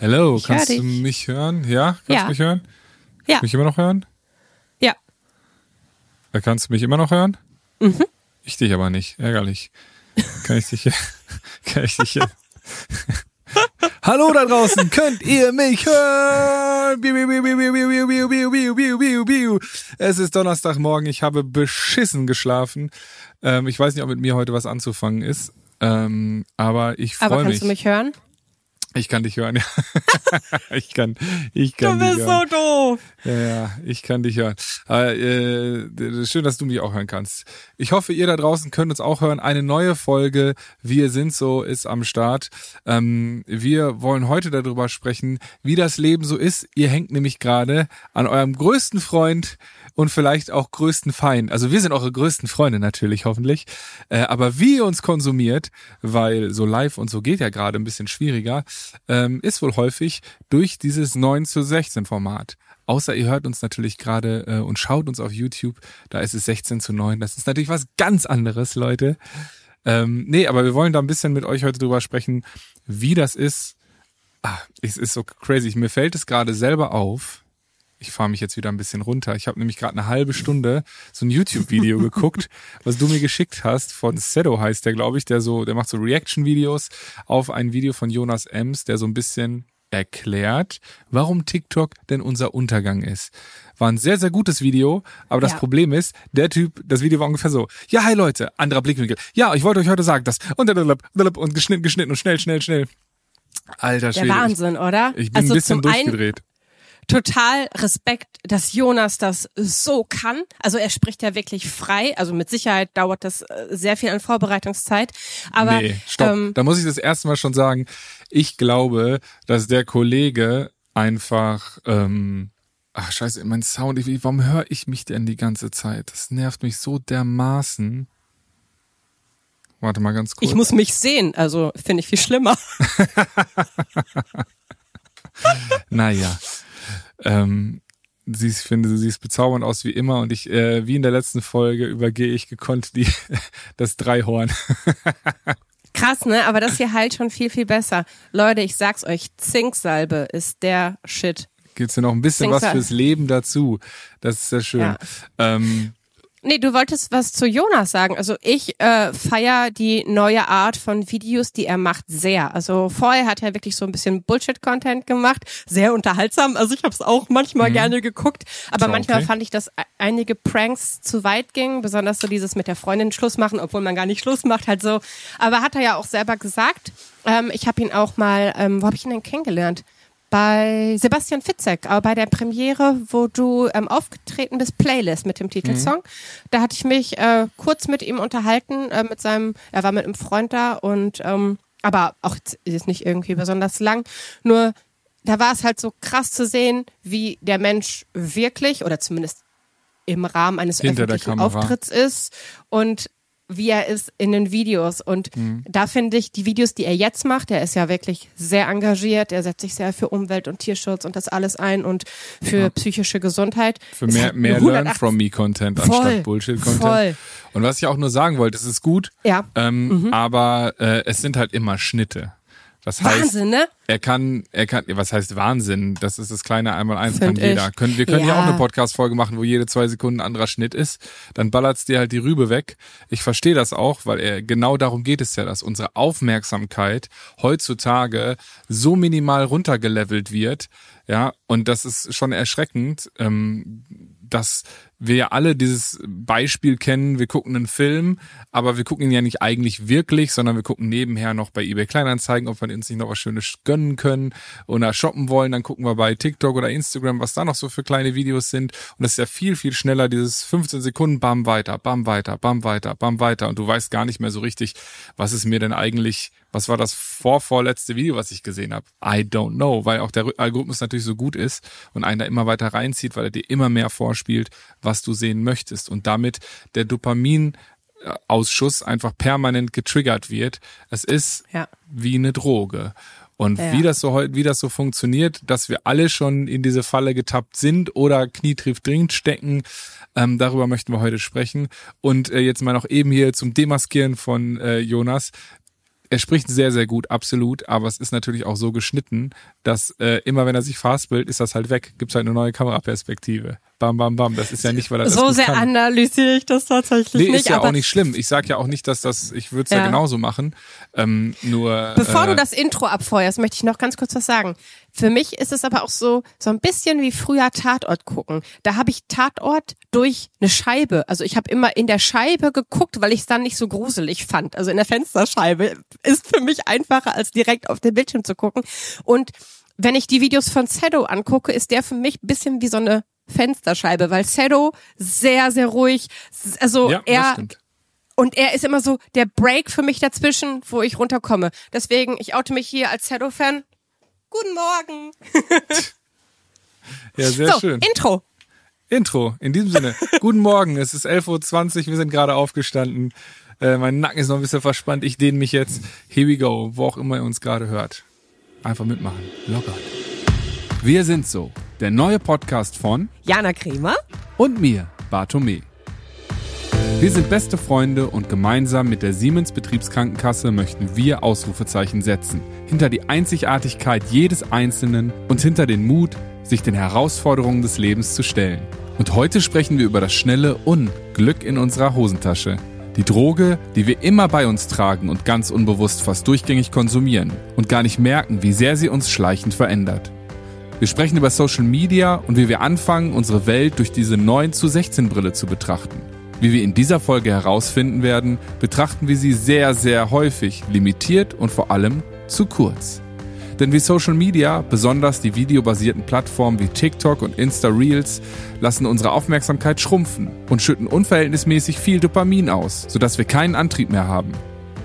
Hello, kannst hör du mich hören? Ja, kannst ja. du mich hören? Kannst ja. mich immer noch hören? Ja. Kannst du mich immer noch hören? Mhm. Ich dich aber nicht, ärgerlich. Kann ich dich hier? kann ich dich hier? Hallo da draußen, könnt ihr mich hören? Biu, biu, biu, es ist Donnerstagmorgen, ich habe beschissen geschlafen. Ähm, ich weiß nicht, ob mit mir heute was anzufangen ist, ähm, aber ich freue mich. Aber kannst du mich hören? Ich kann dich hören. ja. ich kann, ich kann dich hören. doof. Ja, ja, ich kann dich hören. Äh, äh, schön, dass du mich auch hören kannst. Ich hoffe, ihr da draußen könnt uns auch hören. Eine neue Folge Wir sind so ist am Start. Ähm, wir wollen heute darüber sprechen, wie das Leben so ist. Ihr hängt nämlich gerade an eurem größten Freund und vielleicht auch größten Feind. Also wir sind eure größten Freunde natürlich, hoffentlich. Äh, aber wie ihr uns konsumiert, weil so live und so geht ja gerade ein bisschen schwieriger, ähm, ist wohl häufig durch dieses 9 zu 16 Format. Außer ihr hört uns natürlich gerade äh, und schaut uns auf YouTube, da ist es 16 zu 9. Das ist natürlich was ganz anderes, Leute. Ähm, nee, aber wir wollen da ein bisschen mit euch heute drüber sprechen, wie das ist. Ah, es ist so crazy. Mir fällt es gerade selber auf. Ich fahre mich jetzt wieder ein bisschen runter. Ich habe nämlich gerade eine halbe Stunde so ein YouTube-Video geguckt, was du mir geschickt hast. Von Sedo heißt der, glaube ich, der so, der macht so Reaction-Videos auf ein Video von Jonas Ems, der so ein bisschen erklärt, warum TikTok denn unser Untergang ist. War ein sehr, sehr gutes Video, aber das Ja. Problem ist, der Typ, das Video war ungefähr so, ja, hi Leute, anderer Blickwinkel. Ja, ich wollte euch heute sagen, das und und geschnitten, geschnitten und schnell, schnell, schnell. Alter Der Schwede. Wahnsinn, oder? Ich bin also ein bisschen durchgedreht. Total Respekt, dass Jonas das so kann. Also er spricht ja wirklich frei. Also mit Sicherheit dauert das äh, sehr viel an Vorbereitungszeit. Aber nee, stopp. ähm, da muss ich das erste Mal schon sagen, ich glaube, dass der Kollege einfach, ähm, ach scheiße, mein Sound, ich, warum höre ich mich denn die ganze Zeit? Das nervt mich so dermaßen. Warte mal ganz kurz. ich muss mich sehen. Also finde ich viel schlimmer. Naja. Ähm, sie, ich finde, sie sieht bezaubernd aus wie immer und ich, äh, wie in der letzten Folge, übergehe ich gekonnt die, das Dreihorn. Krass, ne? Aber das hier halt schon viel, viel besser. Leute, ich sag's euch, Zinksalbe ist der Shit. Gibt's hier noch ein bisschen was Singsa- fürs Leben dazu. Das ist sehr schön. Ja. Ähm, Nee, du wolltest was zu Jonas sagen. Also ich äh, feier die neue Art von Videos, die er macht, sehr. Also vorher hat er wirklich so ein bisschen Bullshit-Content gemacht, sehr unterhaltsam. Also ich habe es auch manchmal gerne geguckt, aber Ja, manchmal okay. fand ich, dass e- einige Pranks zu weit gingen, besonders so dieses mit der Freundin Schluss machen, obwohl man gar nicht Schluss macht, halt so. Aber hat er ja auch selber gesagt. Ähm, ich habe ihn auch mal, ähm, wo habe ich ihn denn kennengelernt? Bei Sebastian Fitzek, aber bei der Premiere, wo du ähm, aufgetreten bist, Playlist mit dem Titelsong. Da hatte ich mich äh, kurz mit ihm unterhalten, äh, mit seinem, er war mit einem Freund da und ähm, aber auch jetzt ist nicht irgendwie besonders lang. Nur da war es halt so krass zu sehen, wie der Mensch wirklich oder zumindest im Rahmen eines Hinter öffentlichen. Auftritts ist und wie er ist in den Videos. Und Mhm. da finde ich die Videos, die er jetzt macht, er ist ja wirklich sehr engagiert, er setzt sich sehr für Umwelt und Tierschutz und das alles ein und für psychische Gesundheit. für mehr, halt mehr Learn 180 from me Content Voll, anstatt Bullshit Content. voll. Und was ich auch nur sagen wollte, es ist gut, Ja. ähm, aber äh, es sind halt immer Schnitte. Das heißt, Wahnsinn, ne? er kann, er kann, was heißt Wahnsinn? Das ist das kleine Einmal-Eins, kann jeder. ich. Können, wir können ja. Ja. auch eine Podcast-Folge machen, wo jede zwei Sekunden ein anderer Schnitt ist. Dann ballert's dir halt die Rübe weg. Ich verstehe das auch, weil er, genau darum geht es ja, dass unsere Aufmerksamkeit heutzutage so minimal runtergelevelt wird. Ja, und das ist schon erschreckend, ähm, dass wir ja alle dieses Beispiel kennen, wir gucken einen Film, aber wir gucken ihn ja nicht eigentlich wirklich, sondern wir gucken nebenher noch bei eBay Kleinanzeigen, ob wir uns nicht noch was Schönes gönnen können oder shoppen wollen, dann gucken wir bei TikTok oder Instagram, was da noch so für kleine Videos sind. Und das ist ja viel, viel schneller, dieses 15 Sekunden, bam weiter, bam weiter, bam weiter, bam weiter. Und du weißt gar nicht mehr so richtig, was ist mir denn eigentlich, was war das vorvorletzte Video, was ich gesehen habe? I don't know, weil auch der Algorithmus natürlich so gut ist und einen da immer weiter reinzieht, weil er dir immer mehr vorspielt, was du sehen möchtest und damit der Dopamin Ausschuss einfach permanent getriggert wird. Es ist Ja. wie eine Droge. Und Ja. wie das so heu- wie das so funktioniert, dass wir alle schon in diese Falle getappt sind oder knietrief dringend stecken, ähm, darüber möchten wir heute sprechen. Und äh, jetzt mal noch eben hier zum Demaskieren von äh, Jonas. Er spricht sehr, sehr gut, absolut, aber es ist natürlich auch so geschnitten, dass äh, immer wenn er sich fastbildet, ist das halt weg. Gibt es halt eine neue Kameraperspektive. Bam, bam, bam. Das ist ja nicht, weil er das So sehr kann. analysiere ich das tatsächlich Nee, nicht. ist ja aber auch nicht schlimm. Ich sag ja auch nicht, dass das, ich würde es ja. Ja. genauso machen. Ähm, nur. Bevor äh, du das Intro abfeuerst, möchte ich noch ganz kurz was sagen. Für mich ist es aber auch so, so ein bisschen wie früher Tatort gucken. Da habe ich Tatort durch eine Scheibe. Also ich habe immer in der Scheibe geguckt, weil ich es dann nicht so gruselig fand. Also in der Fensterscheibe ist für mich einfacher, als direkt auf den Bildschirm zu gucken. Und wenn ich die Videos von Sedo angucke, ist der für mich ein bisschen wie so eine Fensterscheibe, weil Sedo sehr, sehr ruhig, also ja, er und er ist immer so der Break für mich dazwischen, wo ich runterkomme. Deswegen, ich oute mich hier als Shadow-Fan. Guten Morgen. Ja, sehr so, schön. Intro. Intro. In diesem Sinne. Guten Morgen. Es ist 11.20 Uhr. Wir sind gerade aufgestanden. Äh, mein Nacken ist noch ein bisschen verspannt. Ich dehne mich jetzt. Here we go. Wo auch immer ihr uns gerade hört. Einfach mitmachen. Locker. Wir sind so. Der neue Podcast von Jana Kremer. und mir, Bartome. Wir sind beste Freunde und gemeinsam mit der Siemens Betriebskrankenkasse möchten wir Ausrufezeichen setzen. Hinter die Einzigartigkeit jedes Einzelnen und hinter den Mut, sich den Herausforderungen des Lebens zu stellen. Und heute sprechen wir über das schnelle Unglück in unserer Hosentasche. Die Droge, die wir immer bei uns tragen und ganz unbewusst fast durchgängig konsumieren und gar nicht merken, wie sehr sie uns schleichend verändert. Wir sprechen über Social Media und wie wir anfangen, unsere Welt durch diese 9 zu 16 Brille zu betrachten. Wie wir in dieser Folge herausfinden werden, betrachten wir sie sehr, sehr häufig, limitiert und vor allem zu kurz. Denn wie Social Media, besonders die videobasierten Plattformen wie TikTok und Insta Reels, lassen unsere Aufmerksamkeit schrumpfen und schütten unverhältnismäßig viel Dopamin aus, sodass wir keinen Antrieb mehr haben.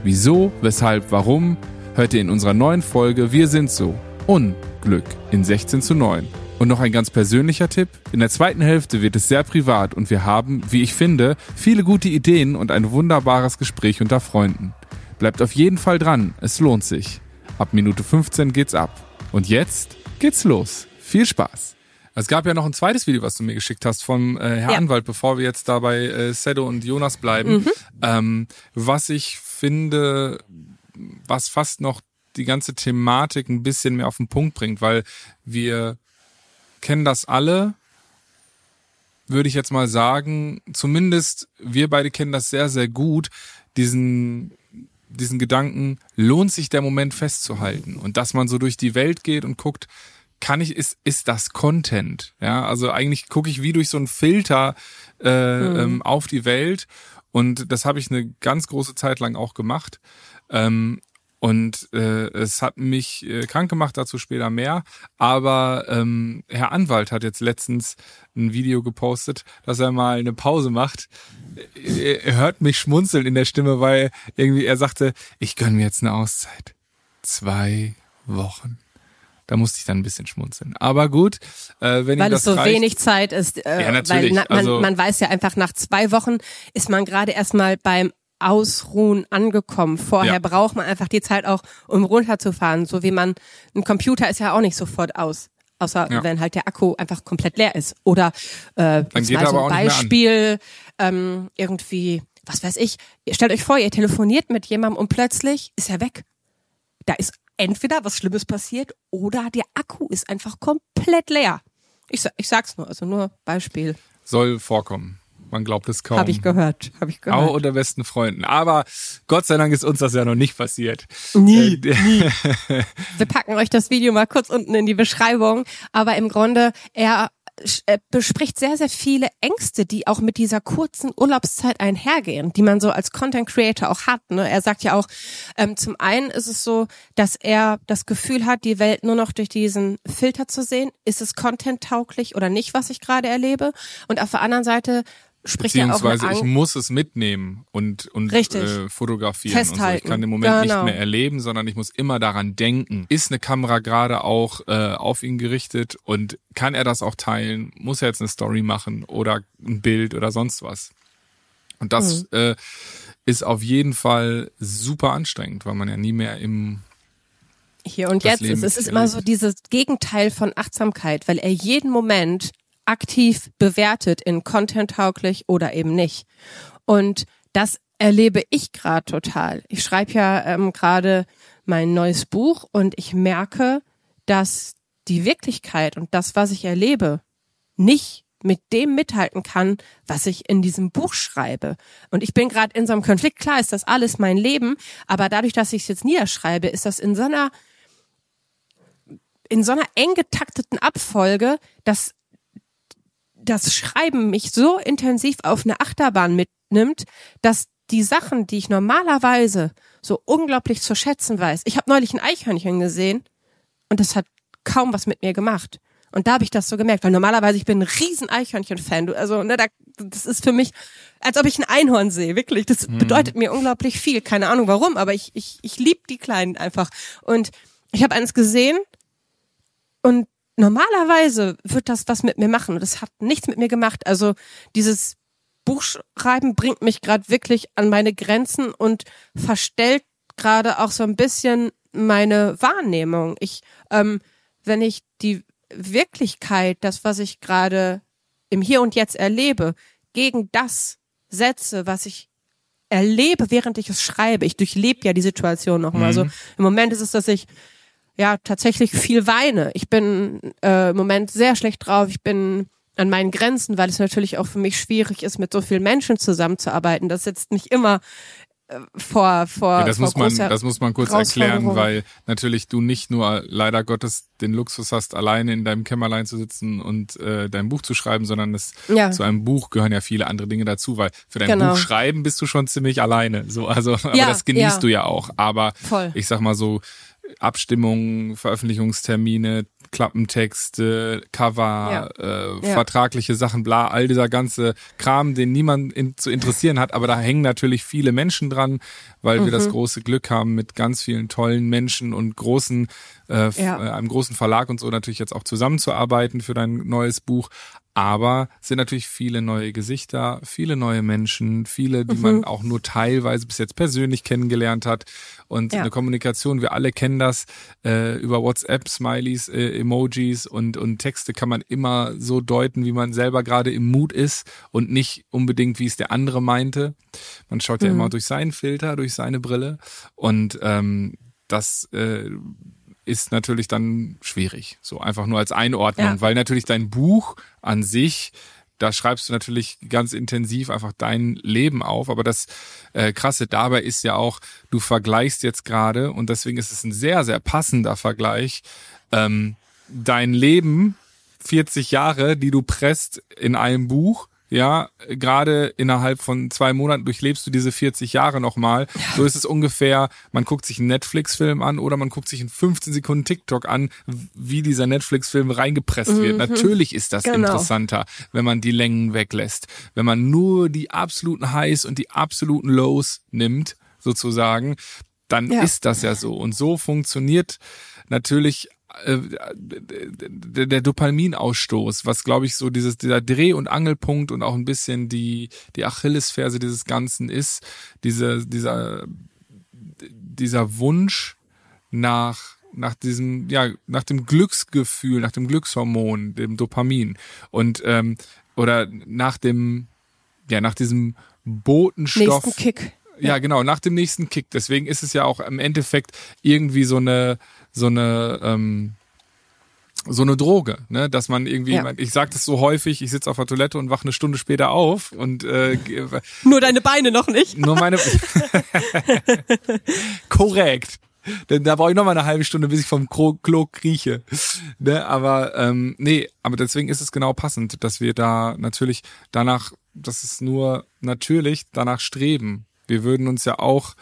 Wieso, weshalb, warum, hört ihr in unserer neuen Folge Wir sind so. Unglück in 16 zu 9. Und noch ein ganz persönlicher Tipp. In der zweiten Hälfte wird es sehr privat und wir haben, wie ich finde, viele gute Ideen und ein wunderbares Gespräch unter Freunden. Bleibt auf jeden Fall dran, es lohnt sich. Ab Minute 15 geht's ab. Und jetzt geht's los. Viel Spaß. Es gab ja noch ein zweites Video, was du mir geschickt hast vom äh, Herr Ja. Anwalt, bevor wir jetzt da bei äh, Sedo und Jonas bleiben. Ähm, was ich finde, was fast noch die ganze Thematik ein bisschen mehr auf den Punkt bringt, weil wir kennen das alle, würde ich jetzt mal sagen, zumindest wir beide kennen das sehr, sehr gut, diesen, diesen Gedanken, lohnt sich der Moment festzuhalten? Und dass man so durch die Welt geht und guckt, kann ich, ist, ist das Content? Ja, also eigentlich gucke ich wie durch so einen Filter äh, ähm, auf die Welt. Und das habe ich eine ganz große Zeit lang auch gemacht. Ähm, und äh, es hat mich äh, krank gemacht, dazu später mehr. Aber ähm, Herr Anwalt hat jetzt letztens ein Video gepostet, dass er mal eine Pause macht. Er, er hört mich schmunzeln in der Stimme, weil irgendwie er sagte, ich gönn mir jetzt eine Auszeit. Zwei Wochen. Da musste ich dann ein bisschen schmunzeln. Aber gut, äh, wenn Weil es so reicht, wenig Zeit ist. Äh, Ja, natürlich. Weil na, man, Also- man weiß ja einfach, nach zwei Wochen ist man gerade erstmal beim Ausruhen angekommen. Vorher Ja. braucht man einfach die Zeit auch, um runterzufahren. So wie man, ein Computer ist ja auch nicht sofort aus. Außer Ja. wenn halt der Akku einfach komplett leer ist. Oder äh, geht mal so ein. Beispiel, ähm, irgendwie, was weiß ich, stellt euch vor, ihr telefoniert mit jemandem und plötzlich ist er weg. Da ist entweder was Schlimmes passiert oder der Akku ist einfach komplett leer. Ich, ich sag's nur, also nur Beispiel. soll vorkommen. Man glaubt es kaum. Habe ich gehört. Habe ich gehört. Auch unter besten Freunden. Aber Gott sei Dank ist uns das ja noch nicht passiert. Nie, Äh, Wir packen euch das Video mal kurz unten in die Beschreibung. Aber im Grunde, er bespricht sehr, sehr viele Ängste, die auch mit dieser kurzen Urlaubszeit einhergehen, die man so als Content Creator auch hat. Ne? Er sagt ja auch, ähm, zum einen ist es so, dass er das Gefühl hat, die Welt nur noch durch diesen Filter zu sehen. Ist es content tauglich oder nicht, was ich gerade erlebe? Und auf der anderen Seite spricht er auch eine Beziehungsweise ich muss es mitnehmen und, und Richtig. äh, fotografieren. Und so. Ich Festhalten. kann den Moment Genau. nicht mehr erleben, sondern ich muss immer daran denken. Ist eine Kamera gerade auch äh, auf ihn gerichtet und kann er das auch teilen? Muss er jetzt eine Story machen oder ein Bild oder sonst was? Und das Mhm. äh, ist auf jeden Fall super anstrengend, weil man ja nie mehr im Hier und jetzt ist. Es ist immer so dieses Gegenteil von Achtsamkeit, weil er jeden Moment aktiv bewertet in content tauglich oder eben nicht. Und das erlebe ich gerade total. Ich schreibe ja ähm, gerade mein neues Buch und ich merke, dass die Wirklichkeit und das, was ich erlebe, nicht mit dem mithalten kann, was ich in diesem Buch schreibe. Und ich bin gerade in so einem Konflikt. Klar ist das alles mein Leben, aber dadurch, dass ich es jetzt niederschreibe, ist das in so einer in so einer eng getakteten Abfolge, dass das Schreiben mich so intensiv auf eine Achterbahn mitnimmt, dass die Sachen, die ich normalerweise so unglaublich zu schätzen weiß. Ich habe neulich ein Eichhörnchen gesehen und das hat kaum was mit mir gemacht. Und da habe ich das so gemerkt, weil normalerweise ich bin ein riesen Eichhörnchen-Fan. Also ne, da, das ist für mich, als ob ich ein Einhorn sehe, wirklich. Das mhm. bedeutet mir unglaublich viel. Keine Ahnung warum, aber ich, ich, ich liebe die Kleinen einfach. Und ich habe eins gesehen und normalerweise wird das was mit mir machen. Und das hat nichts mit mir gemacht. Also dieses Buchschreiben bringt mich gerade wirklich an meine Grenzen und verstellt gerade auch so ein bisschen meine Wahrnehmung. Ich, ähm, wenn ich die Wirklichkeit, das, was ich gerade im Hier und Jetzt erlebe, gegen das setze, was ich erlebe, während ich es schreibe. Ich durchlebe ja die Situation nochmal. Also mhm. Also im Moment ist es, dass ich ja tatsächlich viel weine. Ich bin äh, im Moment sehr schlecht drauf. Ich bin an meinen Grenzen, weil es natürlich auch für mich schwierig ist, mit so vielen Menschen zusammenzuarbeiten. Das setzt nicht immer äh, vor vor ja, das vor muss man das muss man kurz erklären, weil natürlich du nicht nur leider Gottes den Luxus hast, alleine in deinem Kämmerlein zu sitzen und äh, dein Buch zu schreiben, sondern es ja. zu einem Buch gehören ja viele andere Dinge dazu, weil für dein genau. Buch schreiben bist du schon ziemlich alleine. So also, aber ja, das genießt du ja auch. Aber Voll. ich sag mal so Abstimmungen, Veröffentlichungstermine, Klappentexte, Cover, ja. Äh, ja. vertragliche Sachen, bla, all dieser ganze Kram, den niemand in, zu interessieren hat, aber da hängen natürlich viele Menschen dran, weil mhm. wir das mhm. große Glück haben, mit ganz vielen tollen Menschen und großen, äh, ja. Äh, einem großen Verlag und so natürlich jetzt auch zusammenzuarbeiten für dein neues Buch. Aber es sind natürlich viele neue Gesichter, viele neue Menschen, viele, die mhm. man auch nur teilweise bis jetzt persönlich kennengelernt hat. Und ja. eine Kommunikation, wir alle kennen das, äh, über WhatsApp, Smileys, äh, Emojis und, und Texte kann man immer so deuten, wie man selber gerade im Mut ist und nicht unbedingt, wie es der andere meinte. Man schaut mhm. ja immer durch seinen Filter, durch seine Brille. Und ähm, das äh, ist natürlich dann schwierig. So einfach nur als Einordnung, ja. weil natürlich dein Buch an sich, da schreibst du natürlich ganz intensiv einfach dein Leben auf. Aber das äh, Krasse dabei ist ja auch, du vergleichst jetzt gerade, und deswegen ist es ein sehr, sehr passender Vergleich, ähm, dein Leben, 40 Jahre, die du presst in einem Buch, ja, gerade innerhalb von zwei Monaten durchlebst du diese 40 Jahre nochmal. So ist es ungefähr, man guckt sich einen Netflix-Film an oder man guckt sich einen 15 Sekunden TikTok an, wie dieser Netflix-Film reingepresst mhm. wird. Natürlich ist das genau. interessanter, wenn man die Längen weglässt. Wenn man nur die absoluten Highs und die absoluten Lows nimmt, sozusagen, dann ja. ist das ja so. Und so funktioniert natürlich äh, der, der Dopaminausstoß, was glaube ich so dieses dieser Dreh- und Angelpunkt und auch ein bisschen die die Achillesferse dieses Ganzen ist, diese dieser dieser Wunsch nach nach diesem ja nach dem Glücksgefühl, nach dem Glückshormon, dem Dopamin und ähm, oder nach dem ja nach diesem Botenstoff. Nächsten Kick. Ja, genau, nach dem nächsten Kick. Deswegen ist es ja auch im Endeffekt irgendwie so eine so eine ähm, so eine Droge, ne, dass man irgendwie, ja. ich sage das so häufig, ich sitze auf der Toilette und wache eine Stunde später auf und äh, nur deine Beine noch nicht. Nur meine korrekt. Denn da brauche ich noch mal eine halbe Stunde, bis ich vom Klo krieche. Ne, aber ähm, nee, aber deswegen ist es genau passend, dass wir da natürlich danach, das ist nur natürlich danach streben. Wir würden uns ja auch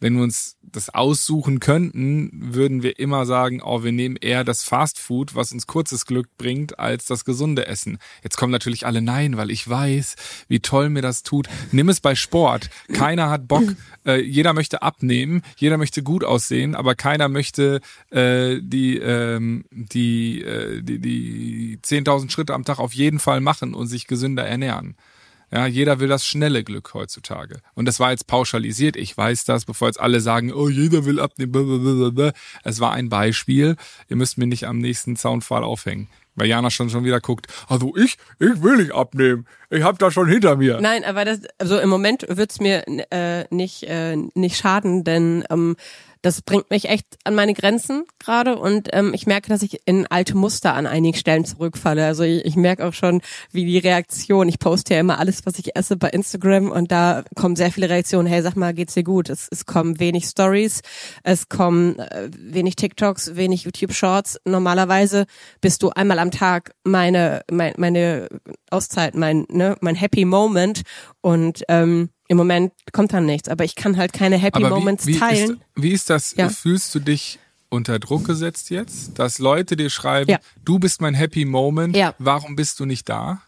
wenn wir uns das aussuchen könnten, würden wir immer sagen, oh, wir nehmen eher das Fast Food, was uns kurzes Glück bringt, als das gesunde Essen. Jetzt kommen natürlich alle nein, weil ich weiß, wie toll mir das tut. Nimm es bei Sport. Keiner hat Bock. Äh, jeder möchte abnehmen, jeder möchte gut aussehen, aber keiner möchte äh, die ähm, die äh, die die 10.000 Schritte am Tag auf jeden Fall machen und sich gesünder ernähren. Ja, jeder will das schnelle Glück heutzutage. Und das war jetzt pauschalisiert. Ich weiß das, bevor jetzt alle sagen, oh, jeder will abnehmen. Blablabla. Es war ein Beispiel. Ihr müsst mir nicht am nächsten Zaunpfahl aufhängen. Weil Jana schon schon wieder guckt, also ich, ich will nicht abnehmen. Ich hab das schon hinter mir. Nein, aber das, also im Moment wird's mir äh, nicht, äh, nicht schaden, denn ähm, das bringt mich echt an meine Grenzen gerade und ähm, ich merke, dass ich in alte Muster an einigen Stellen zurückfalle. Also ich, ich merke auch schon, wie die Reaktion, ich poste ja immer alles, was ich esse bei Instagram und da kommen sehr viele Reaktionen, hey, sag mal, geht's dir gut? Es, es kommen wenig Stories, es kommen äh, wenig TikToks, wenig YouTube Shorts. Normalerweise bist du einmal am Tag meine, mein, meine Auszeit, mein, ne, mein Happy Moment und ähm, im Moment kommt dann nichts, aber ich kann halt keine Happy Aber Moments wie, wie teilen. Ist, wie ist das? Ja. Fühlst du dich unter Druck gesetzt jetzt, dass Leute dir schreiben, Ja. du bist mein Happy Moment, Ja. warum bist du nicht da?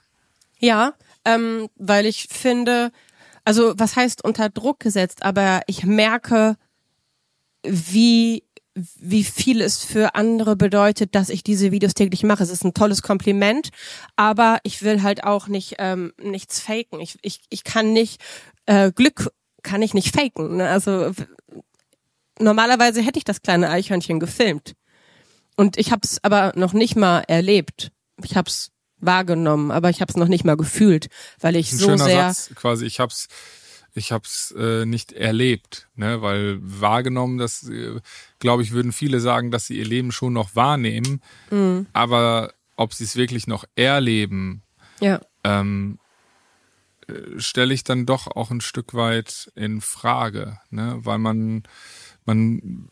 Ja, ähm, weil ich finde, also was heißt unter Druck gesetzt, aber ich merke, wie wie viel es für andere bedeutet, dass ich diese Videos täglich mache. Es ist ein tolles Kompliment, aber ich will halt auch nicht ähm, nichts faken. Ich, ich, ich kann nicht äh, Glück kann ich nicht faken. Ne? Also normalerweise hätte ich das kleine Eichhörnchen gefilmt und ich habe es aber noch nicht mal erlebt. Ich habe es wahrgenommen, aber ich habe es noch nicht mal gefühlt, weil ich Ein so schöner sehr Satz, quasi, ich hab's, ich hab's äh, nicht erlebt, ne, weil wahrgenommen, das äh, glaube ich, würden viele sagen, dass sie ihr Leben schon noch wahrnehmen, Mhm. aber ob sie es wirklich noch erleben, ja ähm, äh, stelle ich dann doch auch ein Stück weit in Frage, ne? weil man man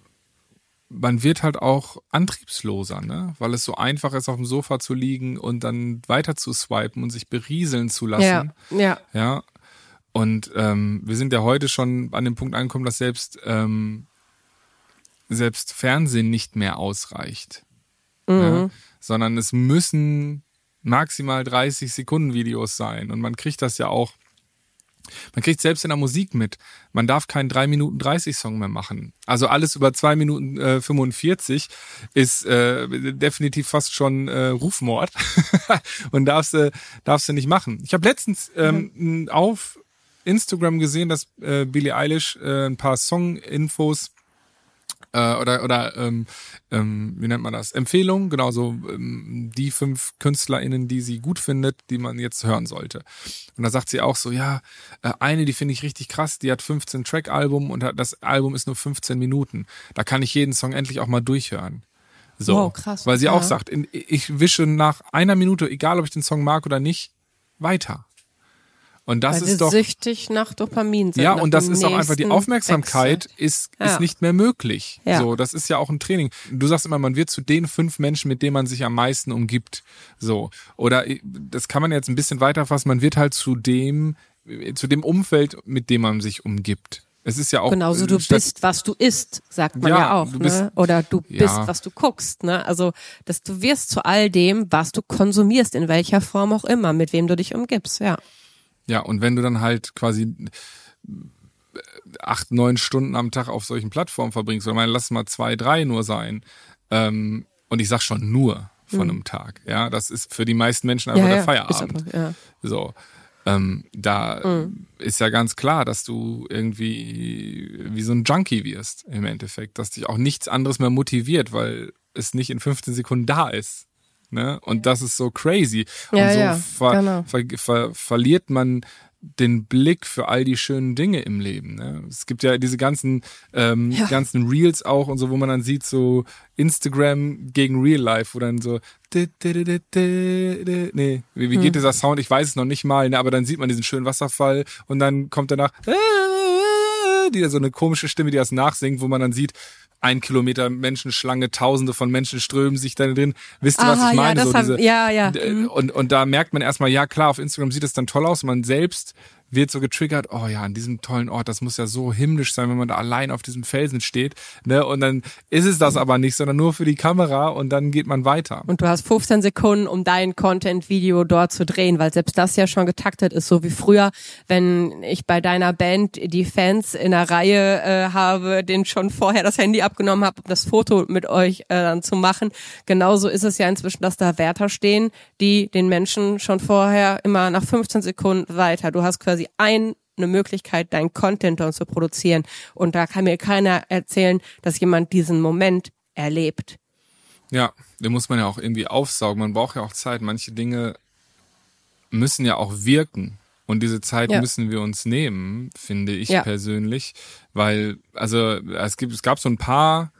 man wird halt auch antriebsloser, ne? Weil es so einfach ist, auf dem Sofa zu liegen und dann weiter zu swipen und sich berieseln zu lassen. ja ja Ja. Und ähm, wir sind ja heute schon an dem Punkt angekommen, dass selbst ähm, selbst Fernsehen nicht mehr ausreicht. Ja? Sondern es müssen maximal 30 Sekunden Videos sein. Und man kriegt das ja auch, man kriegt selbst in der Musik mit. Man darf keinen 3 Minuten 30 Song mehr machen. Also alles über 2 Minuten äh, 45 ist äh, definitiv fast schon äh, Rufmord. Und darfst du darfst du nicht machen. Ich habe letztens ähm, auf Instagram gesehen, dass äh, Billie Eilish äh, ein paar Song-Infos äh, oder oder ähm, ähm, wie nennt man das? Empfehlungen, genau so ähm, die fünf KünstlerInnen, die sie gut findet, die man jetzt hören sollte. Und da sagt sie auch so, ja, äh, eine, die finde ich richtig krass, die hat 15 Track-Album und hat, das Album ist nur 15 Minuten. Da kann ich jeden Song endlich auch mal durchhören. So, Wow, krass. weil sie auch Ja. sagt, in, ich wische nach einer Minute, egal ob ich den Song mag oder nicht, weiter. Und das weil ist doch süchtig nach Dopamin sind. ja, nach und das ist auch einfach die Aufmerksamkeit Wechsel. ist, Ja. ist nicht mehr möglich. Ja. So, das ist ja auch ein Training. Du sagst immer, man wird zu den fünf Menschen, mit denen man sich am meisten umgibt. So. Oder äh, das kann man jetzt ein bisschen weiterfassen, man wird halt zu dem, äh, zu dem Umfeld, mit dem man sich umgibt. Es ist ja auch. Genauso äh, du bist, was du isst, sagt man Ja, ja, auch. du bist- ne? Oder du Ja. bist, was du guckst. Ne? Also, dass du wirst zu all dem, was du konsumierst, in welcher Form auch immer, mit wem du dich umgibst. Ja. Ja, und wenn du dann halt quasi äh, acht, neun Stunden am Tag auf solchen Plattformen verbringst, oder meine, lass mal zwei, drei nur sein, ähm, und ich sag schon nur von einem Tag, ja, das ist für die meisten Menschen einfach Mhm. ja, der ja. Feierabend. Aber, ja. So. Ähm, da Mhm. ist ja ganz klar, dass du irgendwie wie so ein Junkie wirst im Endeffekt, dass dich auch nichts anderes mehr motiviert, weil es nicht in 15 Sekunden da ist. Ne? Und das ist so crazy. Ja, und so ja, ver genau. ver ver verliert man den Blick für all die schönen Dinge im Leben. Ne? Es gibt ja diese ganzen, ähm, Ja. ganzen Reels auch und so, wo man dann sieht, so Instagram gegen Real Life, wo dann so nee, wie, wie Hm. geht dieser Sound? Ich weiß es noch nicht mal, ne? aber dann sieht man diesen schönen Wasserfall und dann kommt danach die so eine komische Stimme, die das nachsingt, wo man dann sieht, ein Kilometer Menschenschlange, tausende von Menschen strömen sich da drin. Wisst ihr, was ich ja, meine? das so hab- diese, ja, ja. Mhm. Und, und da merkt man erstmal, ja klar, auf Instagram sieht es dann toll aus. Man selbst wird so getriggert, oh ja, an diesem tollen Ort, das muss ja so himmlisch sein, wenn man da allein auf diesem Felsen steht. Ne? Und dann ist es das aber nicht, sondern nur für die Kamera und dann geht man weiter. Und du hast 15 Sekunden, um dein Content-Video dort zu drehen, weil selbst das ja schon getaktet ist, so wie früher, wenn ich bei deiner Band die Fans in einer Reihe äh, habe, denen schon vorher das Handy abgenommen habe, um das Foto mit euch äh, dann zu machen. Genauso ist es ja inzwischen, dass da Wärter stehen, die den Menschen schon vorher immer nach 15 Sekunden weiter. Du hast quasi ein eine Möglichkeit, deinen Content dann zu produzieren. Und da kann mir keiner erzählen, dass jemand diesen Moment erlebt. Ja, den muss man ja auch irgendwie aufsaugen. Man braucht ja auch Zeit. Manche Dinge müssen ja auch wirken. Und diese Zeit Ja. müssen wir uns nehmen, finde ich Ja. persönlich. Weil, also es gibt, es gab so ein paar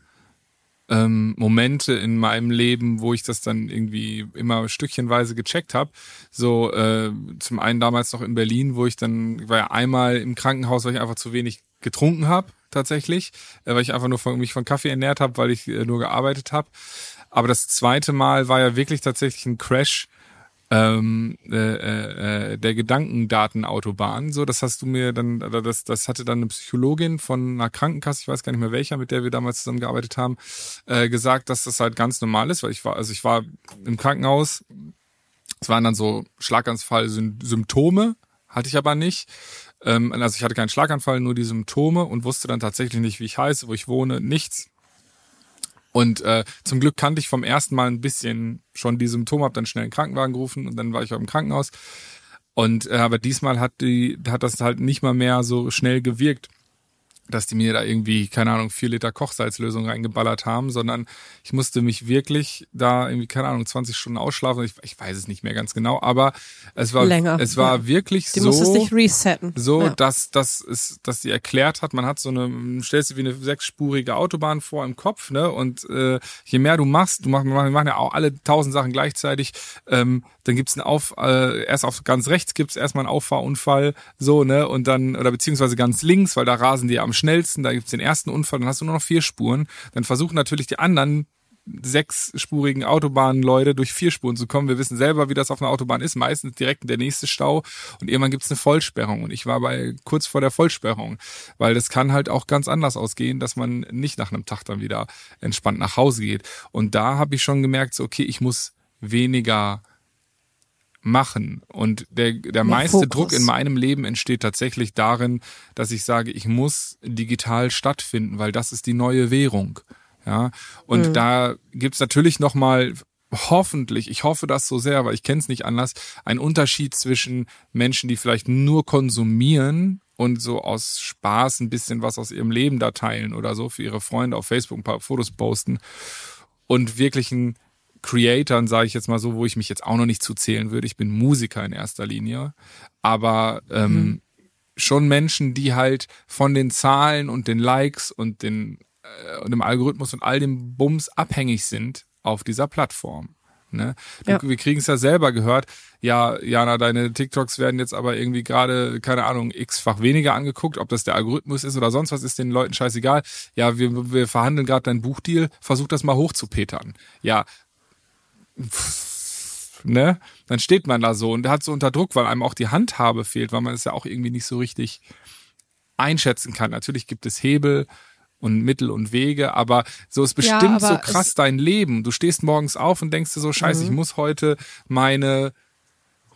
ähm, Momente in meinem Leben, wo ich das dann irgendwie immer stückchenweise gecheckt habe. So äh, zum einen damals noch in Berlin, wo ich dann, ich war ja einmal im Krankenhaus, weil ich einfach zu wenig getrunken habe, tatsächlich, äh, weil ich einfach nur von, mich von Kaffee ernährt habe, weil ich äh, nur gearbeitet habe. Aber das zweite Mal war ja wirklich tatsächlich ein Crash ähm, äh, äh, äh, der Gedankendatenautobahn. So, das hast du mir dann, das, das hatte dann eine Psychologin von einer Krankenkasse, ich weiß gar nicht mehr welcher, mit der wir damals zusammengearbeitet haben, äh, gesagt, dass das halt ganz normal ist, weil ich war, also ich war im Krankenhaus, es waren dann so Schlaganfall-Symptome, hatte ich aber nicht. Ähm, also ich hatte keinen Schlaganfall, nur die Symptome und wusste dann tatsächlich nicht, wie ich heiße, wo ich wohne, nichts. Und äh, zum Glück kannte ich vom ersten Mal ein bisschen schon die Symptome, habe dann schnell einen Krankenwagen gerufen und dann war ich auch im Krankenhaus. Und äh, aber diesmal hat die hat das halt nicht mal mehr so schnell gewirkt, dass die mir da irgendwie keine Ahnung vier Liter Kochsalzlösung reingeballert haben, sondern ich musste mich wirklich da irgendwie keine Ahnung 20 Stunden ausschlafen. Ich, ich weiß es nicht mehr ganz genau, aber es war Länger, es war ja. wirklich Die so so, ja. dass, dass, es, dass sie erklärt hat, man hat so eine, stellst dir wie eine sechsspurige Autobahn vor im Kopf, ne? Und äh, je mehr du machst, du machst, wir machen ja auch alle tausend Sachen gleichzeitig, ähm, dann gibt's einen Auf, äh, erst auf ganz rechts gibt's erstmal einen Auffahrunfall, so, ne? Und dann, oder beziehungsweise ganz links, weil da rasen die am schnellsten, da gibt's den ersten Unfall, dann hast du nur noch vier Spuren. Dann versuchen natürlich die anderen sechsspurigen Autobahnleute durch vier Spuren zu kommen. Wir wissen selber, wie das auf einer Autobahn ist. Meistens direkt der nächste Stau und irgendwann gibt's eine Vollsperrung. Und ich war bei kurz vor der Vollsperrung, weil das kann halt auch ganz anders ausgehen, dass man nicht nach einem Tag dann wieder entspannt nach Hause geht. Und da habe ich schon gemerkt, so, okay, ich muss weniger machen. Und der, der meiste Fokus. Druck in meinem Leben entsteht tatsächlich darin, dass ich sage, ich muss digital stattfinden, weil das ist die neue Währung. Ja, und da gibt's natürlich nochmal hoffentlich, ich hoffe das so sehr, weil ich kenne es nicht anders, ein Unterschied zwischen Menschen, die vielleicht nur konsumieren und so aus Spaß ein bisschen was aus ihrem Leben da teilen oder so für ihre Freunde auf Facebook ein paar Fotos posten und wirklichen Creatoren, sage ich jetzt mal so, wo ich mich jetzt auch noch nicht zuzählen würde. Ich bin Musiker in erster Linie, aber ähm, schon Menschen, die halt von den Zahlen und den Likes und den äh, und dem Algorithmus und all dem Bums abhängig sind auf dieser Plattform. Ne? Du, Ja. Wir kriegen es ja selber gehört. Ja, Jana, deine TikToks werden jetzt aber irgendwie gerade, keine Ahnung, x-fach weniger angeguckt. Ob das der Algorithmus ist oder sonst was, ist den Leuten scheißegal. Ja, wir, wir verhandeln gerade deinen Buchdeal. Versuch das mal hochzupetern. Ja, pff, ne? Dann steht man da so und hat so unter Druck, weil einem auch die Handhabe fehlt, weil man es ja auch irgendwie nicht so richtig einschätzen kann. Natürlich gibt es Hebel und Mittel und Wege, aber so ist Ja, bestimmt so aber krass dein Leben. Du stehst morgens auf und denkst dir so, scheiße, ich muss heute meine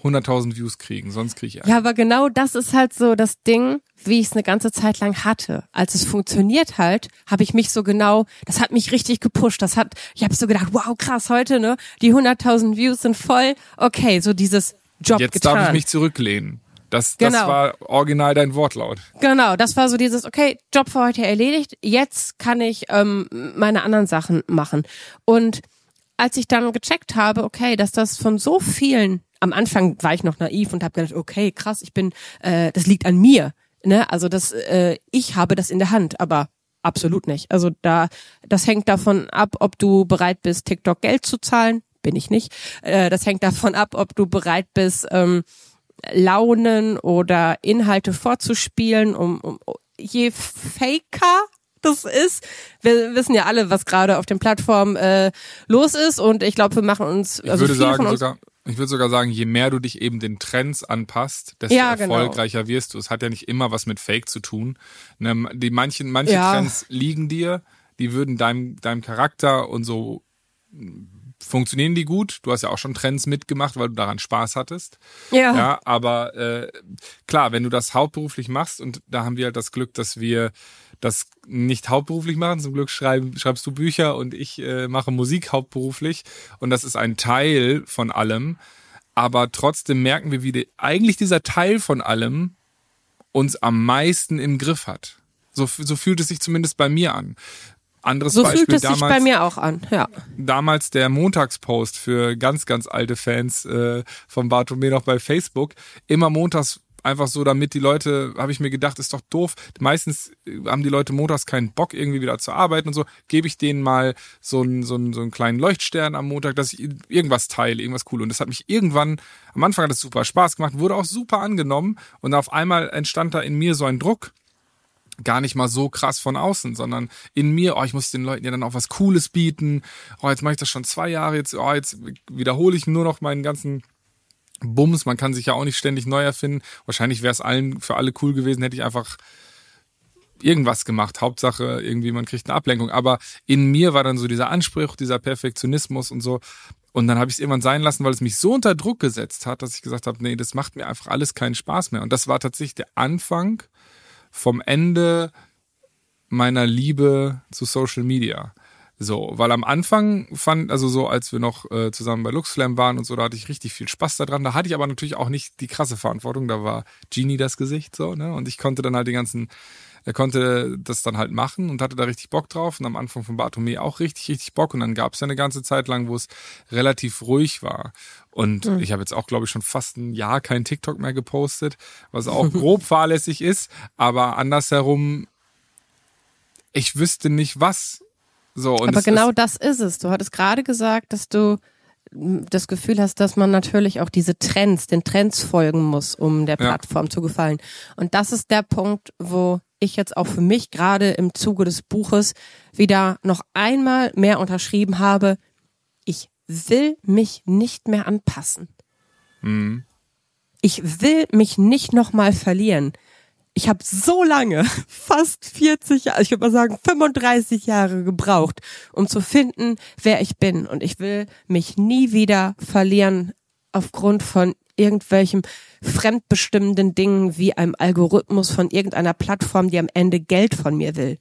100.000 Views kriegen, sonst kriege ich Ärger. Ja, aber genau das ist halt so das Ding, wie ich es eine ganze Zeit lang hatte. Als es funktioniert halt, habe ich mich so genau, das hat mich richtig gepusht. Das hat, ich habe so gedacht, wow, krass, heute, ne? Die 100.000 Views sind voll. Okay, so dieses Job Jetzt getan. darf ich mich zurücklehnen. Das, das Genau. war original dein Wortlaut. Genau, das war so dieses, okay, Job für heute erledigt, jetzt kann ich ähm, meine anderen Sachen machen. Und als ich dann gecheckt habe, okay, dass das von so vielen, am Anfang war ich noch naiv und habe gedacht, okay, krass, ich bin, äh, das liegt an mir. Ne? Also das, äh, ich habe das in der Hand, aber absolut nicht. Also da, das hängt davon ab, ob du bereit bist, TikTok Geld zu zahlen. Bin ich nicht. Äh, das hängt davon ab, ob du bereit bist, ähm, Launen oder Inhalte vorzuspielen, um, um je faker das ist. Wir wissen ja alle, was gerade auf den Plattformen äh, los ist und ich glaube, wir machen uns Ich also würde viele sagen von uns sogar, ich würde sogar sagen, je mehr du dich eben den Trends anpasst, desto Ja, genau. erfolgreicher wirst du. Es hat ja nicht immer was mit Fake zu tun. Ne, die manchen, manche Ja. Trends liegen dir, die würden deinem, deinem Charakter und so funktionieren die gut. Du hast ja auch schon Trends mitgemacht, weil du daran Spaß hattest. ja, Ja, aber äh, klar, wenn du das hauptberuflich machst und da haben wir halt das Glück, dass wir das nicht hauptberuflich machen. Zum Glück schreib, schreibst du Bücher und ich äh, mache Musik hauptberuflich und das ist ein Teil von allem. Aber trotzdem merken wir, wie die, eigentlich dieser Teil von allem uns am meisten im Griff hat. So, so fühlt es sich zumindest bei mir an. Anderes So Beispiel fühlt es damals, sich bei mir auch an, ja. damals der Montagspost für ganz, ganz alte Fans äh, von Bartome noch bei Facebook. Immer montags einfach so, damit die Leute, habe ich mir gedacht, ist doch doof. Meistens äh, haben die Leute montags keinen Bock, irgendwie wieder zu arbeiten und so. Gebe ich denen mal so einen, so, einen, so einen kleinen Leuchtstern am Montag, dass ich irgendwas teile, irgendwas cool. Und das hat mich irgendwann, am Anfang hat es super Spaß gemacht, wurde auch super angenommen. Und auf einmal entstand da in mir so ein Druck gar nicht mal so krass von außen, sondern in mir, oh, ich muss den Leuten ja dann auch was Cooles bieten. Oh, jetzt mache ich das schon zwei Jahre, jetzt, oh, jetzt wiederhole ich nur noch meinen ganzen Bums. Man kann sich ja auch nicht ständig neu erfinden. Wahrscheinlich wäre es allen für alle cool gewesen, hätte ich einfach irgendwas gemacht. Hauptsache irgendwie, man kriegt eine Ablenkung. Aber in mir war dann so dieser Anspruch, dieser Perfektionismus und so. Und dann habe ich es irgendwann sein lassen, weil es mich so unter Druck gesetzt hat, dass ich gesagt habe, nee, das macht mir einfach alles keinen Spaß mehr. Und das war tatsächlich der Anfang vom Ende meiner Liebe zu Social Media. So, weil am Anfang fand, also so, als wir noch äh, zusammen bei Luxflam waren und so, da hatte ich richtig viel Spaß daran. Da hatte ich aber natürlich auch nicht die krasse Verantwortung. Da war Genie das Gesicht so, ne? Und ich konnte dann halt die ganzen, er konnte das dann halt machen und hatte da richtig Bock drauf. Und am Anfang von Bartome auch richtig, richtig Bock. Und dann gab es ja eine ganze Zeit lang, wo es relativ ruhig war. Und Mhm. ich habe jetzt auch, glaube ich, schon fast ein Jahr kein TikTok mehr gepostet, was auch grob fahrlässig ist. Aber andersherum, ich wüsste nicht was. So, und Aber genau ist, das ist es. Du hattest gerade gesagt, dass du m, das Gefühl hast, dass man natürlich auch diese Trends, den Trends folgen muss, um der Ja. Plattform zu gefallen. Und das ist der Punkt, wo ich jetzt auch für mich gerade im Zuge des Buches wieder noch einmal mehr unterschrieben habe, ich will mich nicht mehr anpassen. Mhm. Ich will mich nicht nochmal verlieren. Ich habe so lange, fast 40 Jahre, ich würde mal sagen 35 Jahre gebraucht, um zu finden, wer ich bin. Und ich will mich nie wieder verlieren aufgrund von irgendwelchem fremdbestimmenden Dingen wie einem Algorithmus von irgendeiner Plattform, die am Ende Geld von mir will.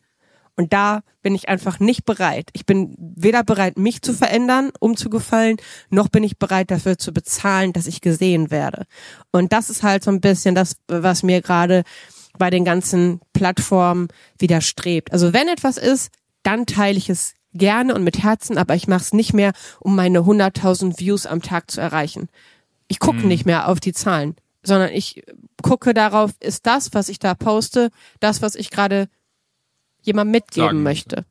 Und da bin ich einfach nicht bereit. Ich bin weder bereit, mich zu verändern, um zu gefallen, noch bin ich bereit dafür zu bezahlen, dass ich gesehen werde. Und das ist halt so ein bisschen das, was mir gerade bei den ganzen Plattformen widerstrebt. Also wenn etwas ist, dann teile ich es gerne und mit Herzen, aber ich mache es nicht mehr, um meine 100.000 Views am Tag zu erreichen. Ich gucke nicht mehr auf die Zahlen, sondern ich gucke darauf, ist das, was ich da poste, das, was ich gerade jemand mitgeben Sagen möchte.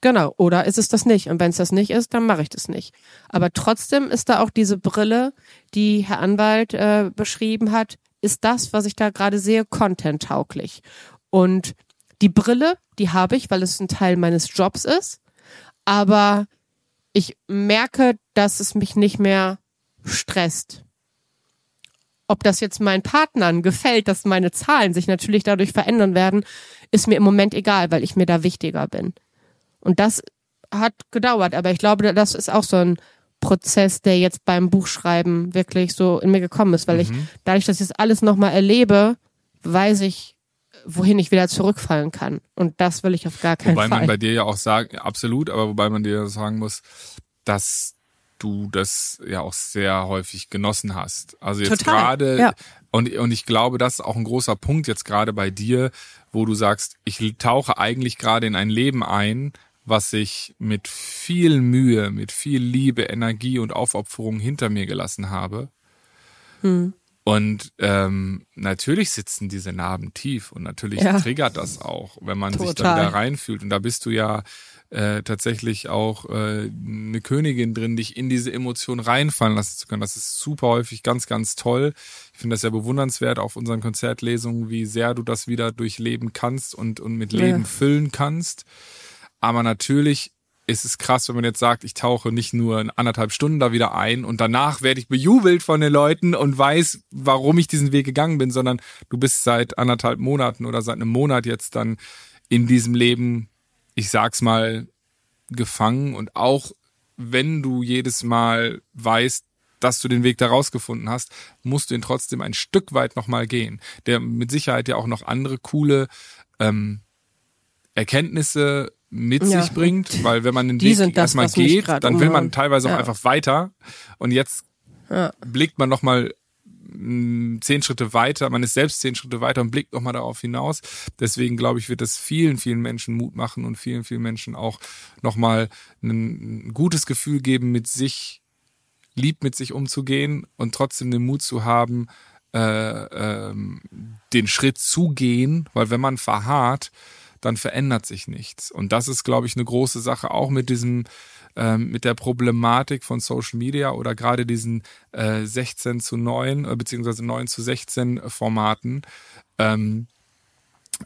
Genau. Oder ist es das nicht? Und wenn es das nicht ist, dann mache ich das nicht. Aber trotzdem ist da auch diese Brille, die Herr Anwalt äh, beschrieben hat, ist das, was ich da gerade sehe, content-tauglich. Und die Brille, die habe ich, weil es ein Teil meines Jobs ist. Aber ich merke, dass es mich nicht mehr stresst. Ob das jetzt meinen Partnern gefällt, dass meine Zahlen sich natürlich dadurch verändern werden, ist mir im Moment egal, weil ich mir da wichtiger bin. Und das hat gedauert, aber ich glaube, das ist auch so ein Prozess, der jetzt beim Buchschreiben wirklich so in mir gekommen ist, weil ich dadurch, dass ich das alles nochmal erlebe, weiß ich, wohin ich wieder zurückfallen kann. Und das will ich auf gar keinen Wobei Fall. man bei dir ja auch sagt, absolut, aber wobei man dir sagen muss, dass du das ja auch sehr häufig genossen hast. Also jetzt gerade, ja. und, und ich glaube, das ist auch ein großer Punkt jetzt gerade bei dir, wo du sagst, ich tauche eigentlich gerade in ein Leben ein, was ich mit viel Mühe, mit viel Liebe, Energie und Aufopferung hinter mir gelassen habe. Hm. Und ähm, natürlich sitzen diese Narben tief und natürlich Ja. triggert das auch, wenn man sich da Total. wieder reinfühlt. Und da bist du ja äh, tatsächlich auch äh, eine Königin drin, dich in diese Emotion reinfallen lassen zu können. Das ist super häufig ganz, ganz toll. Ich finde das ja bewundernswert auf unseren Konzertlesungen, wie sehr du das wieder durchleben kannst und, und mit Ja. Leben füllen kannst. Aber natürlich ist es krass, wenn man jetzt sagt, ich tauche nicht nur in anderthalb Stunden da wieder ein und danach werde ich bejubelt von den Leuten und weiß, warum ich diesen Weg gegangen bin, sondern du bist seit anderthalb Monaten oder seit einem Monat jetzt dann in diesem Leben, ich sag's mal, gefangen und auch wenn du jedes Mal weißt, dass du den Weg da rausgefunden hast, musst du ihn trotzdem ein Stück weit nochmal gehen. Der mit Sicherheit ja auch noch andere coole ähm, Erkenntnisse mit Ja. sich bringt, weil wenn man den Die Weg das, erstmal geht, dann will man teilweise auch Ja. einfach weiter und jetzt Ja. blickt man nochmal mh, zehn Schritte weiter, man ist selbst zehn Schritte weiter und blickt nochmal darauf hinaus. Deswegen glaube ich, wird das vielen, vielen Menschen Mut machen und vielen, vielen Menschen auch nochmal ein, ein gutes Gefühl geben, mit sich lieb mit sich umzugehen und trotzdem den Mut zu haben, äh, ähm, den Schritt zu gehen, weil wenn man verharrt, dann verändert sich nichts. Und das ist, glaube ich, eine große Sache, auch mit diesem, ähm, mit der Problematik von Social Media oder gerade diesen äh, 16 zu 9 äh, beziehungsweise 9 zu 16 Formaten, ähm,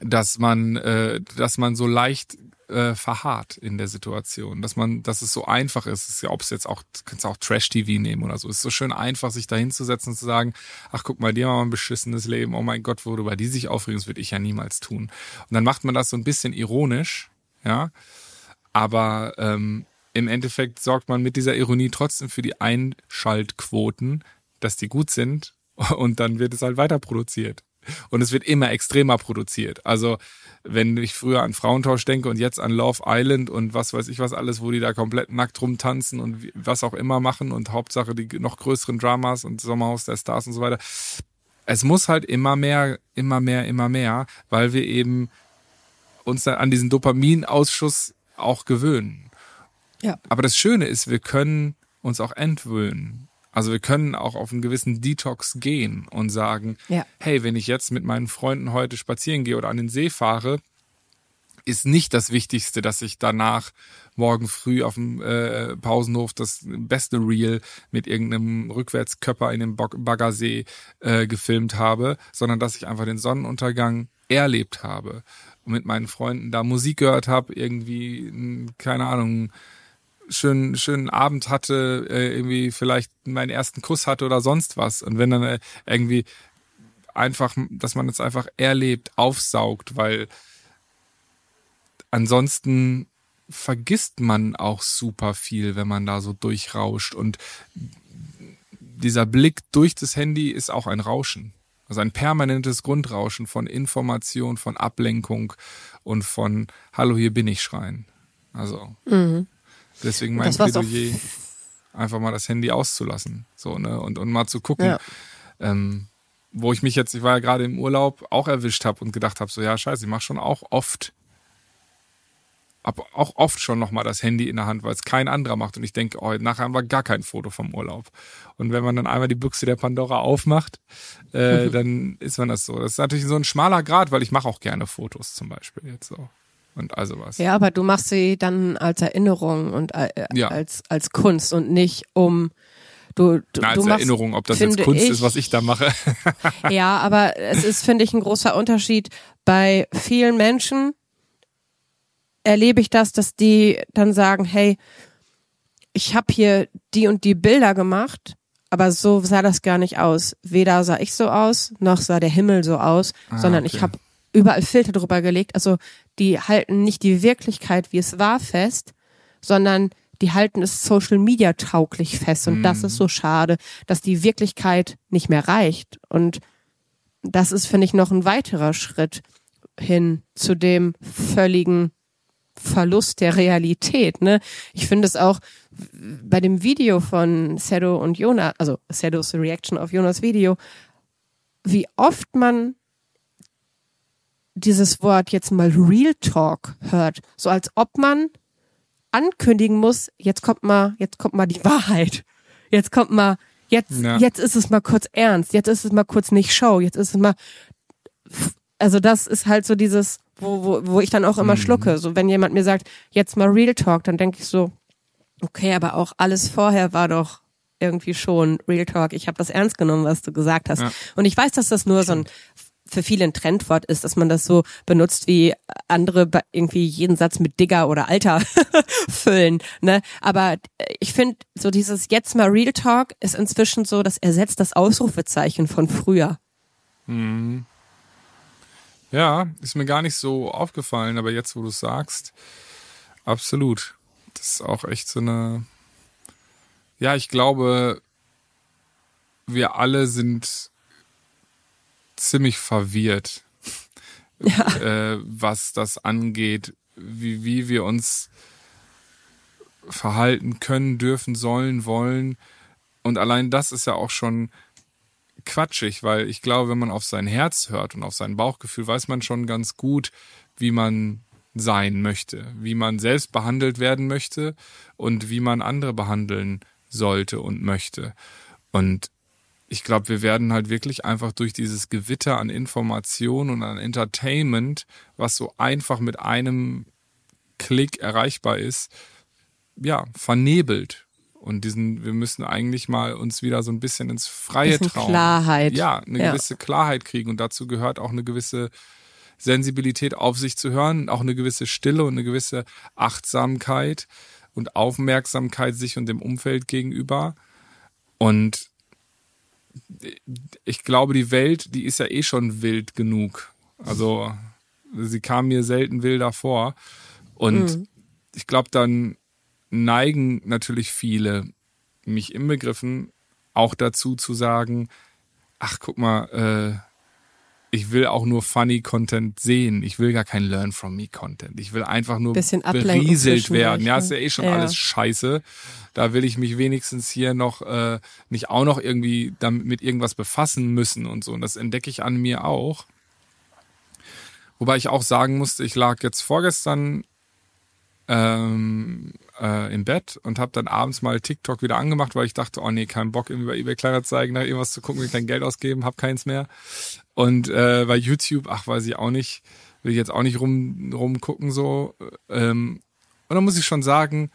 dass man, äh, dass man so leicht äh, verharrt in der Situation, dass man, dass es so einfach ist. ist ja, ob es jetzt auch, kannst auch Trash-TV nehmen oder so. Ist so schön einfach, sich da hinzusetzen und zu sagen, ach guck mal, die haben ein beschissenes Leben. Oh mein Gott, worüber die sich aufregen, das würde ich ja niemals tun. Und dann macht man das so ein bisschen ironisch, ja. Aber ähm, im Endeffekt sorgt man mit dieser Ironie trotzdem für die Einschaltquoten, dass die gut sind und dann wird es halt weiter produziert. Und es wird immer extremer produziert. Also wenn ich früher an Frauentausch denke und jetzt an Love Island und was weiß ich was alles, wo die da komplett nackt rumtanzen und was auch immer machen und Hauptsache die noch größeren Dramas und Sommerhaus der Stars und so weiter. Es muss halt immer mehr, immer mehr, immer mehr, weil wir eben uns dann an diesen Dopaminausschuss auch gewöhnen. Ja. Aber das Schöne ist, wir können uns auch entwöhnen. Also wir können auch auf einen gewissen Detox gehen und sagen, Ja. hey, wenn ich jetzt mit meinen Freunden heute spazieren gehe oder an den See fahre, ist nicht das Wichtigste, dass ich danach morgen früh auf dem äh, Pausenhof das beste Reel mit irgendeinem Rückwärtskörper in dem Baggersee äh, gefilmt habe, sondern dass ich einfach den Sonnenuntergang erlebt habe und mit meinen Freunden da Musik gehört habe, irgendwie, keine Ahnung, schönen, schönen Abend hatte, äh, irgendwie vielleicht meinen ersten Kuss hatte oder sonst was. Und wenn dann äh, irgendwie einfach, dass man es einfach erlebt, aufsaugt, weil ansonsten vergisst man auch super viel, wenn man da so durchrauscht. Und dieser Blick durch das Handy ist auch ein Rauschen. Also ein permanentes Grundrauschen von Information, von Ablenkung und von Hallo, hier bin ich schreien. Also deswegen mein. Plädoyer, einfach mal das Handy auszulassen. So, ne? Und, und mal zu gucken. Ja. Ähm, wo ich mich jetzt, ich war ja gerade im Urlaub, auch erwischt habe und gedacht habe, so ja, scheiße, ich mache schon auch oft, hab auch oft schon nochmal das Handy in der Hand, weil es kein anderer macht. Und ich denke, oh, nachher haben wir gar kein Foto vom Urlaub. Und wenn man dann einmal die Büchse der Pandora aufmacht, äh, dann ist man das so. Das ist natürlich so ein schmaler Grad, weil ich mache auch gerne Fotos zum Beispiel jetzt so. Und also was. Ja, aber du machst sie dann als Erinnerung und äh, Ja. als, als Kunst und nicht um du, du, Na, als du machst, Erinnerung, ob das jetzt Kunst ich, ist, was ich da mache. Ja, aber es ist, finde ich, ein großer Unterschied. Bei vielen Menschen erlebe ich das, dass die dann sagen, hey, ich habe hier die und die Bilder gemacht, aber so sah das gar nicht aus. Weder sah ich so aus, noch sah der Himmel so aus, sondern ich okay. habe überall Filter drüber gelegt. Also die halten nicht die Wirklichkeit, wie es war, fest, sondern die halten es Social Media tauglich fest. Und das ist so schade, dass die Wirklichkeit nicht mehr reicht. Und das ist, finde ich, noch ein weiterer Schritt hin zu dem völligen Verlust der Realität. Ne? Ich finde es auch bei dem Video von Sedo und Jonas, also Sedos Reaction auf Jonas Video, wie oft man dieses Wort jetzt mal Real Talk hört, so als ob man ankündigen muss, jetzt kommt mal, jetzt kommt mal die Wahrheit. Jetzt kommt mal, jetzt, Ja. jetzt ist es mal kurz ernst, jetzt ist es mal kurz nicht Show, jetzt ist es mal, also das ist halt so dieses, wo, wo, wo ich dann auch immer schlucke. So, wenn jemand mir sagt, jetzt mal Real Talk, dann denke ich so, okay, aber auch alles vorher war doch irgendwie schon Real Talk. Ich habe das ernst genommen, was du gesagt hast. Ja. Und ich weiß, dass das nur so ein für viele ein Trendwort ist, dass man das so benutzt, wie andere irgendwie jeden Satz mit Digger oder Alter füllen. Ne? Aber äh, ich finde, so dieses jetzt mal Real Talk ist inzwischen so, das ersetzt das Ausrufezeichen von früher. Ja, ist mir gar nicht so aufgefallen, aber jetzt, wo du es sagst, absolut. Das ist auch echt so eine. Ja, ich glaube, wir alle sind ziemlich verwirrt, äh, was das angeht, wie, wie wir uns verhalten können, dürfen, sollen, wollen. Und allein das ist ja auch schon quatschig, weil ich glaube, wenn man auf sein Herz hört und auf sein Bauchgefühl, weiß man schon ganz gut, wie man sein möchte, wie man selbst behandelt werden möchte und wie man andere behandeln sollte und möchte. Und ich glaube, wir werden halt wirklich einfach durch dieses Gewitter an Information und an Entertainment, was so einfach mit einem Klick erreichbar ist, ja, vernebelt. Und diesen, wir müssen eigentlich mal uns wieder so ein bisschen ins Freie bisschen trauen. Klarheit. Ja, eine ja. gewisse Klarheit kriegen. Und dazu gehört auch eine gewisse Sensibilität auf sich zu hören, auch eine gewisse Stille und eine gewisse Achtsamkeit und Aufmerksamkeit sich und dem Umfeld gegenüber. Und ich glaube, die Welt, die ist ja eh schon wild genug. Also sie kam mir selten wilder vor. Und mhm. ich glaube, dann neigen natürlich viele, mich inbegriffen, auch dazu zu sagen, ach guck mal, äh, ich will auch nur funny Content sehen. Ich will gar kein Learn from me Content. Ich will einfach nur Bisschen berieselt werden. Ja, ist ja ne? eh schon ja. alles scheiße. Da will ich mich wenigstens hier noch äh, nicht auch noch irgendwie damit mit irgendwas befassen müssen und so. Und das entdecke ich an mir auch. Wobei ich auch sagen musste, ich lag jetzt vorgestern ähm, äh, im Bett und habe dann abends mal TikTok wieder angemacht, weil ich dachte, oh nee, kein Bock, über eBay Kleinanzeigen nach irgendwas zu gucken, will kein Geld ausgeben, hab keins mehr. Und äh, bei YouTube, ach, weiß ich auch nicht, will ich jetzt auch nicht rum rumgucken so. Ähm, und dann muss ich schon sagen,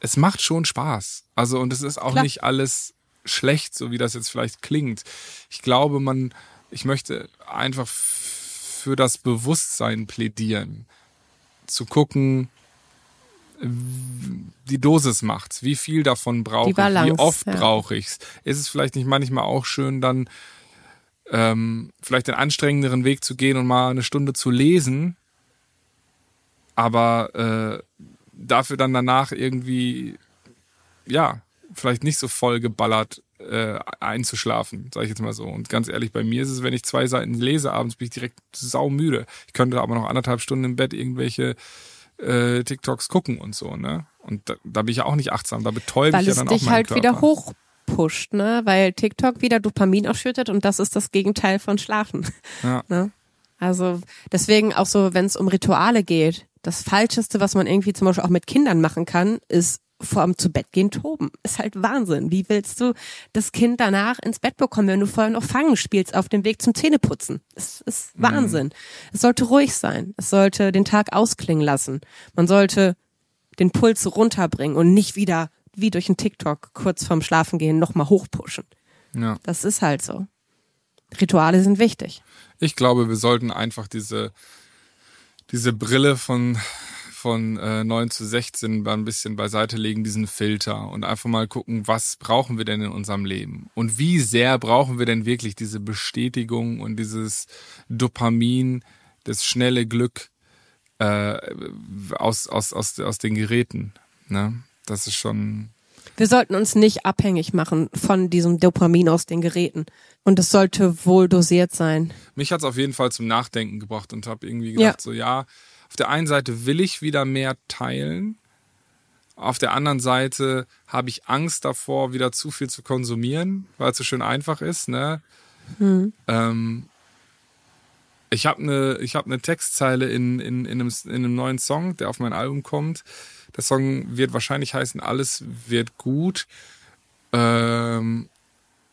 es macht schon Spaß. Also und es ist auch Klar. nicht alles schlecht, so wie das jetzt vielleicht klingt. Ich glaube, man, ich möchte einfach für das Bewusstsein plädieren, zu gucken, die Dosis macht's. Wie viel davon brauche ich? Wie oft ja. brauche ich's? Ist es vielleicht nicht manchmal auch schön, dann ähm, vielleicht den anstrengenderen Weg zu gehen und mal eine Stunde zu lesen, aber äh, dafür dann danach irgendwie, ja, vielleicht nicht so voll geballert äh, einzuschlafen, sage ich jetzt mal so. Und ganz ehrlich, bei mir ist es, wenn ich zwei Seiten lese, abends bin ich direkt saumüde. Ich könnte aber noch anderthalb Stunden im Bett irgendwelche äh, TikToks gucken und so, ne? Und da, da bin ich ja auch nicht achtsam, da betäube ich ja dann auch meinen dich halt Körper. wieder hochpusht, ne? Weil TikTok wieder Dopamin ausschüttet und das ist das Gegenteil von Schlafen. Ja. Ne? Also deswegen auch so, wenn es um Rituale geht, das Falscheste, was man irgendwie zum Beispiel auch mit Kindern machen kann, ist vorm zu Bett gehen toben. Ist halt Wahnsinn. Wie willst du das Kind danach ins Bett bekommen, wenn du vorher noch Fangen spielst auf dem Weg zum Zähneputzen? Es ist mhm. Wahnsinn. Mhm. Es sollte ruhig sein. Es sollte den Tag ausklingen lassen. Man sollte den Puls runterbringen und nicht wieder wie durch einen TikTok kurz vorm Schlafengehen nochmal hochpushen. Ja. Das ist halt so. Rituale sind wichtig. Ich glaube, wir sollten einfach diese, diese Brille von von äh, 9 zu 16 mal ein bisschen beiseite legen, diesen Filter und einfach mal gucken, was brauchen wir denn in unserem Leben? Und wie sehr brauchen wir denn wirklich diese Bestätigung und dieses Dopamin, das schnelle Glück äh, aus, aus, aus, aus den Geräten? Ne? Das ist schon. Wir sollten uns nicht abhängig machen von diesem Dopamin aus den Geräten. Und es sollte wohl dosiert sein. Mich hat es auf jeden Fall zum Nachdenken gebracht und habe irgendwie gedacht, ja. so ja, auf der einen Seite will ich wieder mehr teilen. Auf der anderen Seite habe ich Angst davor, wieder zu viel zu konsumieren, weil es so schön einfach ist. Ne? Hm. Ähm, ich habe eine hab ne Textzeile in, in, in, einem, in einem neuen Song, der auf mein Album kommt. Der Song wird wahrscheinlich heißen, alles wird gut. Ähm,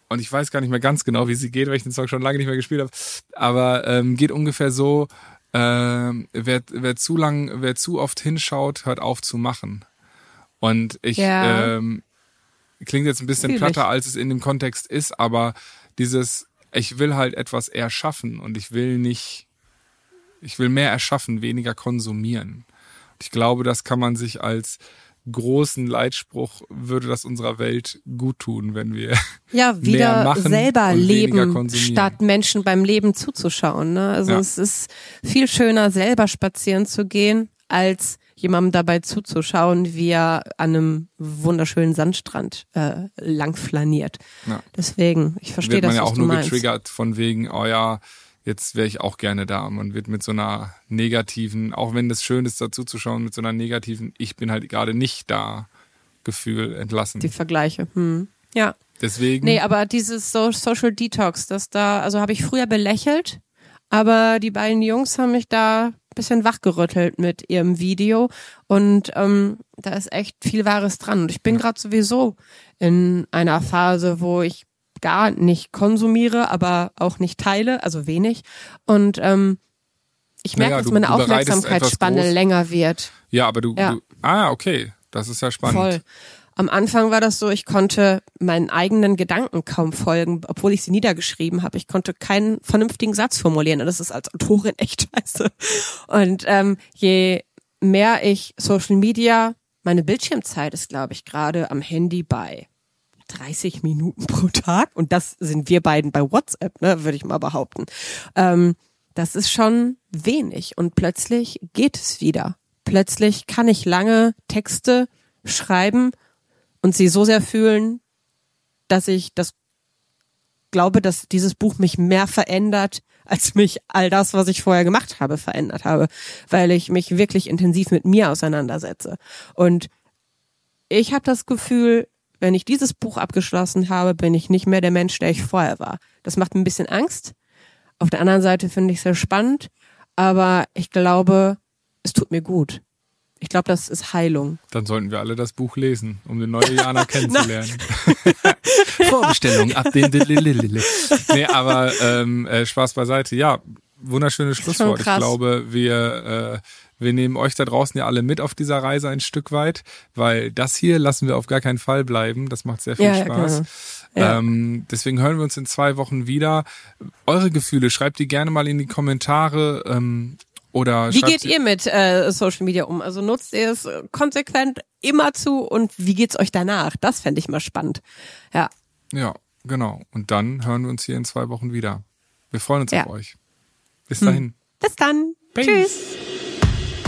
und ich weiß gar nicht mehr ganz genau, wie sie geht, weil ich den Song schon lange nicht mehr gespielt habe. Aber ähm, geht ungefähr so, ähm, wer, wer zu lang, wer zu oft hinschaut, hört auf zu machen. Und ich ja. ähm, klingt jetzt ein bisschen Fühl platter, als es in dem Kontext ist, aber dieses, ich will halt etwas erschaffen und ich will nicht, ich will mehr erschaffen, weniger konsumieren. Ich glaube, das kann man sich als großen Leitspruch würde das unserer Welt gut tun, wenn wir ja wieder machen selber leben, statt Menschen beim Leben zuzuschauen. Ne? Also ja. es ist viel schöner, selber spazieren zu gehen, als jemandem dabei zuzuschauen, wie er an einem wunderschönen Sandstrand äh, lang flaniert. Ja. Deswegen, ich verstehe das. Man ja auch nur meinst. getriggert von wegen, oh ja, jetzt wäre ich auch gerne da. Man wird mit so einer negativen, auch wenn es schön ist, dazu zu schauen, mit so einer negativen, ich bin halt gerade nicht da Gefühl entlassen. Die Vergleiche. Hm. Ja. Deswegen. Nee, aber dieses so Social Detox, das da, also habe ich früher belächelt, aber die beiden Jungs haben mich da ein bisschen wachgerüttelt mit ihrem Video und ähm, da ist echt viel Wahres dran. Und ich bin gerade sowieso in einer Phase, wo ich gar nicht konsumiere, aber auch nicht teile, also wenig. Und ähm, ich merke, Naja, dass meine Aufmerksamkeitsspanne länger wird. ja, aber du, Ja. du. Ah, okay. Das ist ja spannend. Voll. Am Anfang war das so, ich konnte meinen eigenen Gedanken kaum folgen, obwohl ich sie niedergeschrieben habe. Ich konnte keinen vernünftigen Satz formulieren. Und das ist als Autorin echt scheiße. Und ähm, je mehr ich Social Media, meine Bildschirmzeit ist, glaube ich, gerade am Handy bei 30 Minuten pro Tag. Und das sind wir beiden bei WhatsApp, ne, würde ich mal behaupten. Ähm, das ist schon wenig. Und plötzlich geht es wieder. Plötzlich kann ich lange Texte schreiben und sie so sehr fühlen, dass ich das glaube, dass dieses Buch mich mehr verändert, als mich all das, was ich vorher gemacht habe, verändert habe, weil ich mich wirklich intensiv mit mir auseinandersetze. Und ich habe das Gefühl, wenn ich dieses Buch abgeschlossen habe, bin ich nicht mehr der Mensch, der ich vorher war. Das macht mir ein bisschen Angst. Auf der anderen Seite finde ich es sehr spannend, aber ich glaube, es tut mir gut. Ich glaube, das ist Heilung. Dann sollten wir alle das Buch lesen, um den neue Jana kennenzulernen. Vorbestellung ab den Lilililil. Nee, aber ähm, äh, Spaß beiseite. Ja, wunderschönes Schlusswort. Ich glaube, wir, äh, wir nehmen euch da draußen ja alle mit auf dieser Reise ein Stück weit, weil das hier lassen wir auf gar keinen Fall bleiben. Das macht sehr viel Ja, Spaß. Ja. Ähm, deswegen hören wir uns in zwei Wochen wieder. Eure Gefühle, schreibt die gerne mal in die Kommentare. Ähm, oder Wie geht ihr mit äh, Social Media um? Also nutzt ihr es konsequent immer zu und wie geht's euch danach? Das fände ich mal spannend. Ja. Ja, genau. Und dann hören wir uns hier in zwei Wochen wieder. Wir freuen uns Ja. auf euch. Bis dahin. Bis dann. Peace. Tschüss.